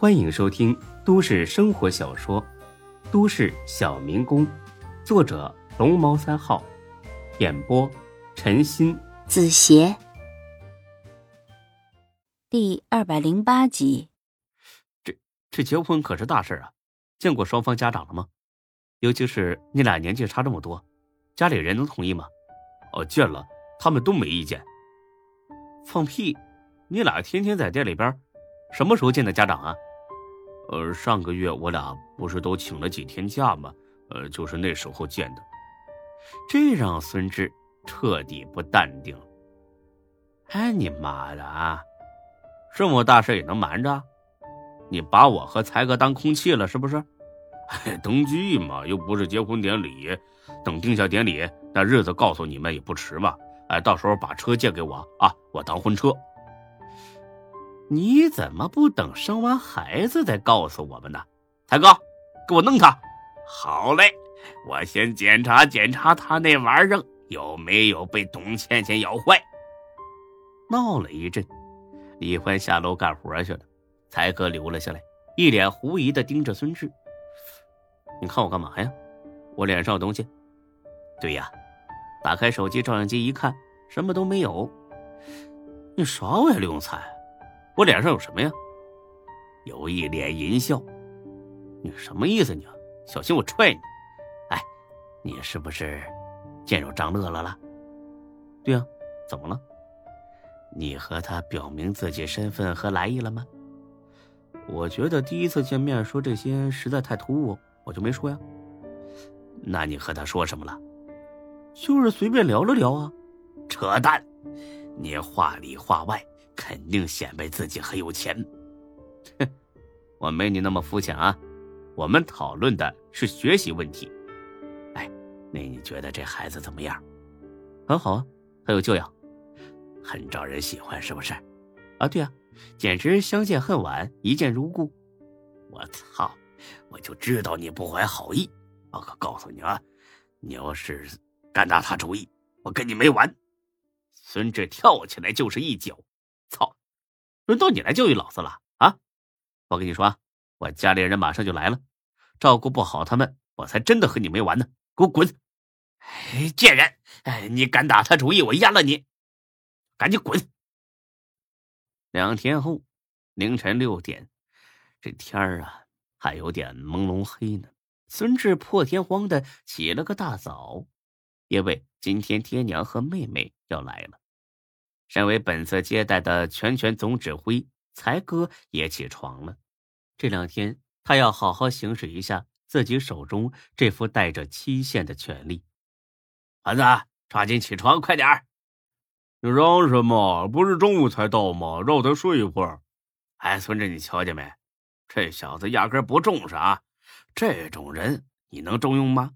欢迎收听都市生活小说《都市小民工》，作者龙猫三号，演播陈鑫、子邪，第二百零八集。这这结婚可是大事啊！见过双方家长了吗？尤其是你俩年纪差这么多，家里人能同意吗？哦，见了，他们都没意见。放屁！你俩天天在店里边，什么时候见的家长啊？呃，上个月我俩不是都请了几天假吗？呃，就是那时候见的。这让孙志彻底不淡定了。哎，你妈的啊！这么大事也能瞒着？你把我和才哥当空气了是不是？哎，登记嘛，又不是结婚典礼，等定下典礼那日子告诉你们也不迟嘛。哎，到时候把车借给我啊，我当婚车。你怎么不等生完孩子再告诉我们呢？才哥，给我弄他！好嘞，我先检查检查他那玩意儿有没有被董倩倩咬坏。闹了一阵，李欢下楼干活去了，才哥留了下来，一脸狐疑的盯着孙志。你看我干嘛呀？我脸上有东西？对呀。打开手机照相机一看，什么都没有。你耍我呀，刘永才！我脸上有什么呀？有一脸淫笑。你什么意思？你小心我踹你！哎，你是不是见着张乐乐了？对呀，怎么了？你和他表明自己身份和来意了吗？我觉得第一次见面说这些实在太突兀，我就没说呀。那你和他说什么了？就是随便聊了聊啊，扯淡！你话里话外肯定显摆自己很有钱。哼，我没你那么肤浅啊。我们讨论的是学习问题。哎，那你觉得这孩子怎么样？很好啊，很有教养，很招人喜欢，是不是？啊，对啊，简直相见恨晚，一见如故。我操！我就知道你不怀好意。我可告诉你啊，你要是……敢打他主意，我跟你没完！孙志跳起来就是一脚，轮到你来教育老子了啊！我跟你说，我家里人马上就来了，照顾不好他们，我才真的和你没完呢！给我滚！哎，贱人！哎，你敢打他主意，我阉了你！赶紧滚！两天后凌晨六点，这天儿啊还有点朦胧黑呢。孙志破天荒的起了个大早。因为今天爹娘和妹妹要来了，身为本次接待的全权总指挥，才哥也起床了。这两天他要好好行使一下自己手中这副带着期限的权利。儿子，抓紧起床，快点儿！你嚷什么？不是中午才到吗？让他睡一会儿。哎，孙子，你瞧见没？这小子压根不重视啊！这种人你能重用吗？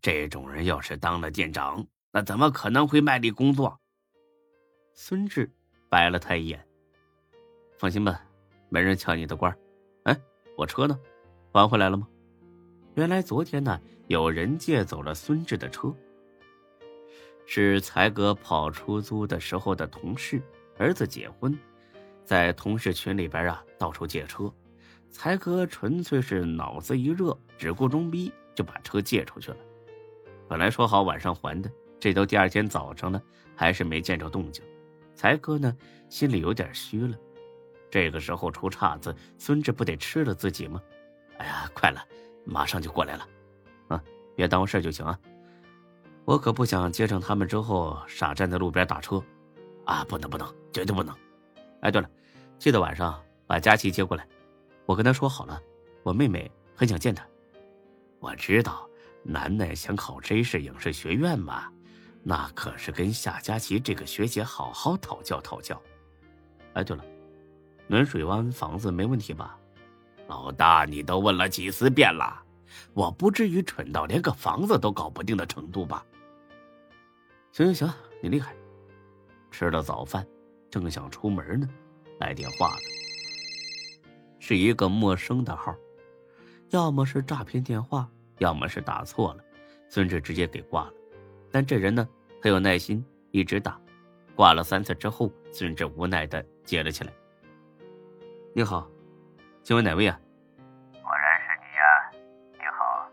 这种人要是当了店长，那怎么可能会卖力工作？孙志白了他一眼。放心吧，没人抢你的官。哎，我车呢？还回来了吗？原来昨天呢，有人借走了孙志的车。是才哥跑出租的时候的同事，儿子结婚，在同事群里边啊到处借车。才哥纯粹是脑子一热，只顾装逼，就把车借出去了。本来说好晚上还的，这都第二天早上了，还是没见着动静。才哥呢，心里有点虚了。这个时候出岔子，孙志不得吃了自己吗？哎呀，快了，马上就过来了，啊，别耽误事就行啊。我可不想接上他们之后傻站在路边打车，啊，不能不能，绝对不能。哎，对了，记得晚上把佳琪接过来，我跟他说好了，我妹妹很想见他。我知道。楠楠想考 J 市影视学院嘛？那可是跟夏佳琪这个学姐好好讨教讨教。哎，对了，暖水湾房子没问题吧？老大，你都问了几十遍了，我不至于蠢到连个房子都搞不定的程度吧？行行行，你厉害。吃了早饭，正想出门呢，来电话了，是一个陌生的号，要么是诈骗电话。要么是打错了，孙志直接给挂了。但这人呢很有耐心，一直打。挂了三次之后，孙志无奈的接了起来：“你好，请问哪位啊？果然是你呀！你好，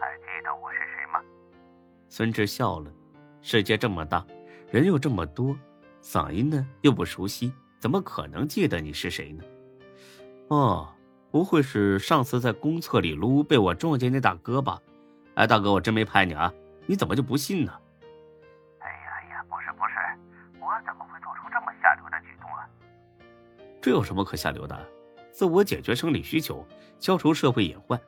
还记得我是谁吗？孙志笑了。世界这么大，人又这么多，嗓音呢又不熟悉，怎么可能记得你是谁呢？哦，不会是上次在公厕里撸被我撞见那大哥吧？哎，大哥，我真没拍你啊！你怎么就不信呢？哎呀呀，不是不是，我怎么会做出这么下流的举动啊？这有什么可下流的？自我解决生理需求，消除社会隐患。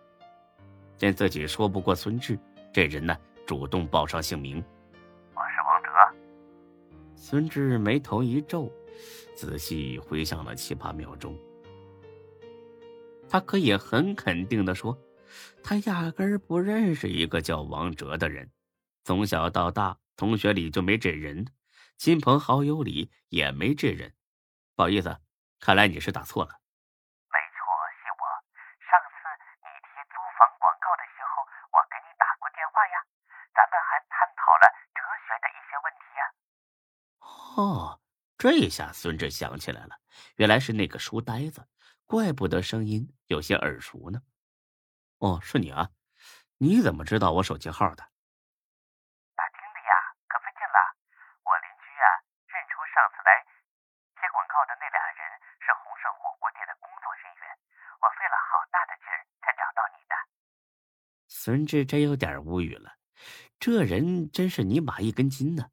见自己说不过孙志，这人呢，主动报上姓名。我是王哲。孙志眉头一皱，仔细回想了七八秒钟，他可以很肯定的说。他压根儿不认识一个叫王哲的人，从小到大，同学里就没这人，亲朋好友里也没这人。不好意思，看来你是打错了。没错，是我。上次你提租房广告的时候，我给你打过电话呀，咱们还探讨了哲学的一些问题呀。哦，这下孙志想起来了，原来是那个书呆子，怪不得声音有些耳熟呢。哦，是你啊！你怎么知道我手机号的？打听的呀，可费劲了。我邻居呀，认出上次来贴广告的那俩人是鸿盛火锅店的工作人员，我费了好大的劲才找到你的。孙志真有点无语了，这人真是尼玛一根筋呢，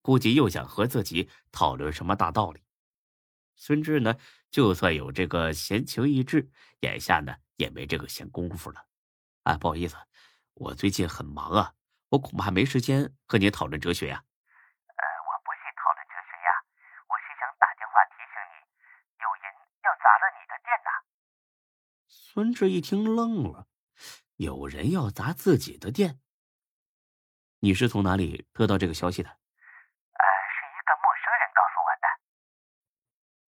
估计又想和自己讨论什么大道理。孙志呢，就算有这个闲情逸致，眼下呢。也没这个闲工夫了，啊，不好意思，我最近很忙啊，我恐怕没时间和你讨论哲学呀我不是讨论哲学呀，我是想打电话提醒你，有人要砸了你的店呐。孙志一听愣了，有人要砸自己的店？你是从哪里得到这个消息的？呃，是一个陌生人告诉我的。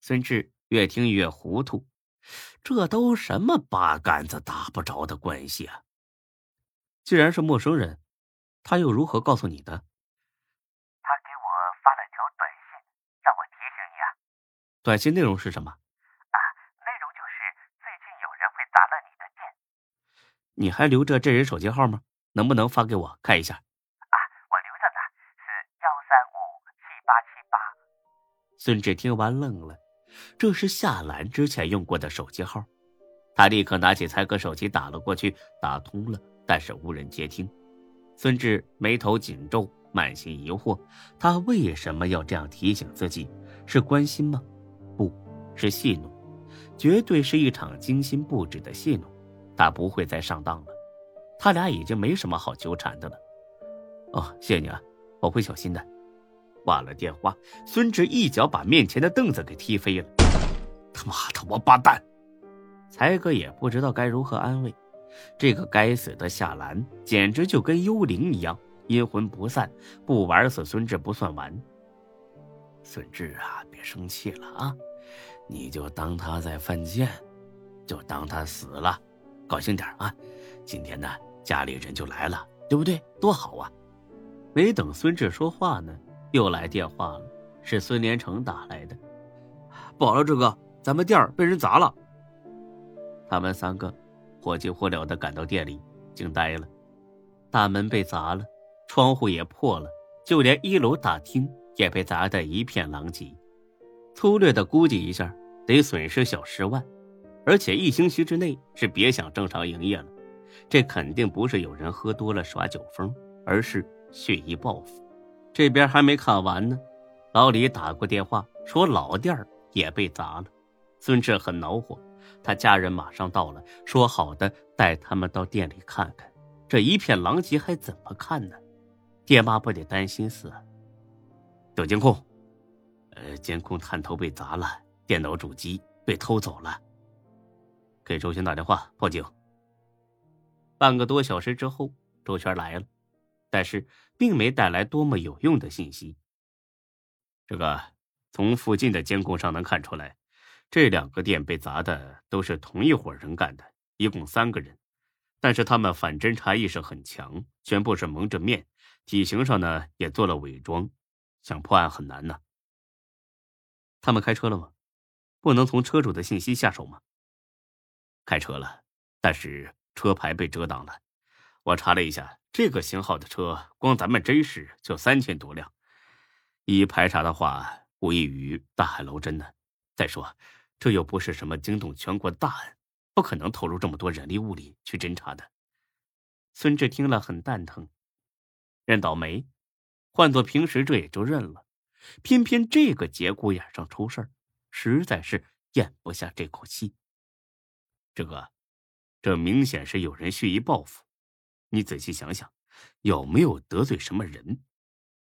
孙志越听越糊涂。这都什么八竿子打不着的关系啊！既然是陌生人，他又如何告诉你的？他给我发了条短信，让我提醒你啊。短信内容是什么？啊，内容就是最近有人会砸了你的店。你还留着这人手机号吗？能不能发给我看一下？啊，我留着呢，是幺三五七八七八。孙志听完愣了。这是夏兰之前用过的手机号，他立刻拿起才哥手机打了过去，打通了，但是无人接听。孙志眉头紧皱，满心疑惑，他为什么要这样提醒自己？是关心吗？不是戏弄，绝对是一场精心布置的戏弄。他不会再上当了，他俩已经没什么好纠缠的了。哦，谢谢你啊，我会小心的。挂了电话，孙志一脚把面前的凳子给踢飞了。他妈的王八蛋！才哥也不知道该如何安慰。这个该死的夏兰，简直就跟幽灵一样，阴魂不散，不玩死孙志不算完。孙志啊，别生气了啊！你就当他在犯贱，就当他死了，高兴点啊！今天呢，家里人就来了，对不对？多好啊！没等孙志说话呢。又来电话了，是孙连成打来的。不好了，志哥，咱们店儿被人砸了。他们三个火急火燎的赶到店里，惊呆了。大门被砸了，窗户也破了，就连一楼大厅也被砸得一片狼藉。粗略的估计一下，得损失小十万，而且一星期之内是别想正常营业了。这肯定不是有人喝多了耍酒疯，而是蓄意报复。这边还没看完呢，老李打过电话说老店也被砸了。孙志很恼火，他家人马上到了，说好的带他们到店里看看。这一片狼藉还怎么看呢？爹妈不得担心死？有监控，呃，监控探头被砸了，电脑主机被偷走了。给周全打电话报警。半个多小时之后，周全来了。但是，并没带来多么有用的信息。这个从附近的监控上能看出来，这两个店被砸的都是同一伙人干的，一共三个人。但是他们反侦查意识很强，全部是蒙着面，体型上呢也做了伪装，想破案很难呢。他们开车了吗？不能从车主的信息下手吗？开车了，但是车牌被遮挡了。我查了一下，这个型号的车光咱们 J 市就三千多辆，一排查的话，无异于大海捞针呢。再说，这又不是什么惊动全国的大案，不可能投入这么多人力物力去侦查的。孙志听了很蛋疼，认倒霉，换做平时这也就认了，偏偏这个节骨眼上出事，实在是咽不下这口气。这个，这明显是有人蓄意报复。你仔细想想，有没有得罪什么人？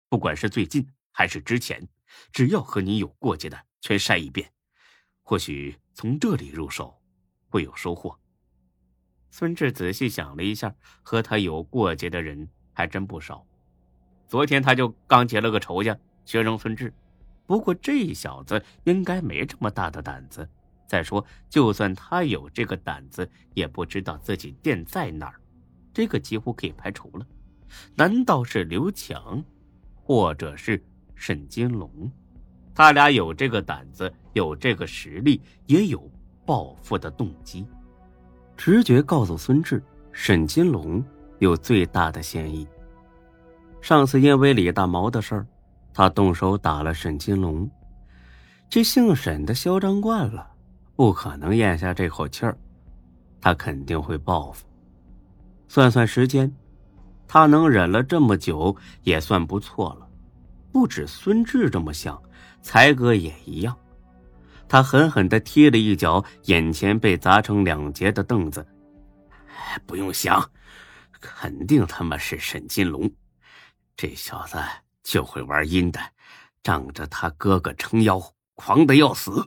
不管是最近还是之前，只要和你有过节的，全筛一遍。或许从这里入手，会有收获。孙志仔细想了一下，和他有过节的人还真不少。昨天他就刚结了个仇家，学生孙志。不过这小子应该没这么大的胆子。再说，就算他有这个胆子，也不知道自己店在哪儿。这个几乎可以排除了，难道是刘强，或者是沈金龙？他俩有这个胆子，有这个实力，也有报复的动机。直觉告诉孙志，沈金龙有最大的嫌疑。上次因为李大毛的事儿，他动手打了沈金龙。这姓沈的嚣张惯了，不可能咽下这口气儿，他肯定会报复。算算时间，他能忍了这么久也算不错了。不止孙志这么想，才哥也一样。他狠狠的踢了一脚眼前被砸成两截的凳子。不用想，肯定他妈是沈金龙。这小子就会玩阴的，仗着他哥哥撑腰，狂的要死。